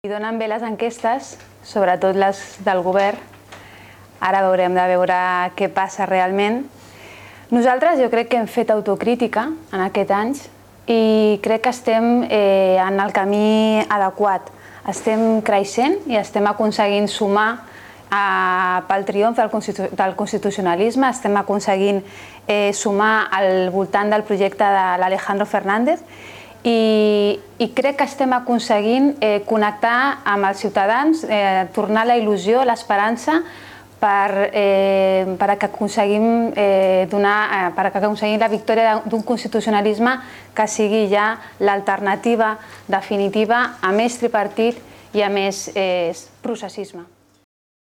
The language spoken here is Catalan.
I donen bé les enquestes, sobretot les del govern. Ara veurem de veure què passa realment. Nosaltres jo crec que hem fet autocrítica en aquests anys i crec que estem eh, en el camí adequat. Estem creixent i estem aconseguint sumar eh, pel triomf del, constitu del constitucionalisme, estem aconseguint eh, sumar al voltant del projecte de l'Alejandro Fernández i, i crec que estem aconseguint eh, connectar amb els ciutadans, eh, tornar la il·lusió, l'esperança per, eh, per que aconseguim eh, donar, eh, per que aconseguim la victòria d'un constitucionalisme que sigui ja l'alternativa definitiva a més tripartit i a més eh, processisme.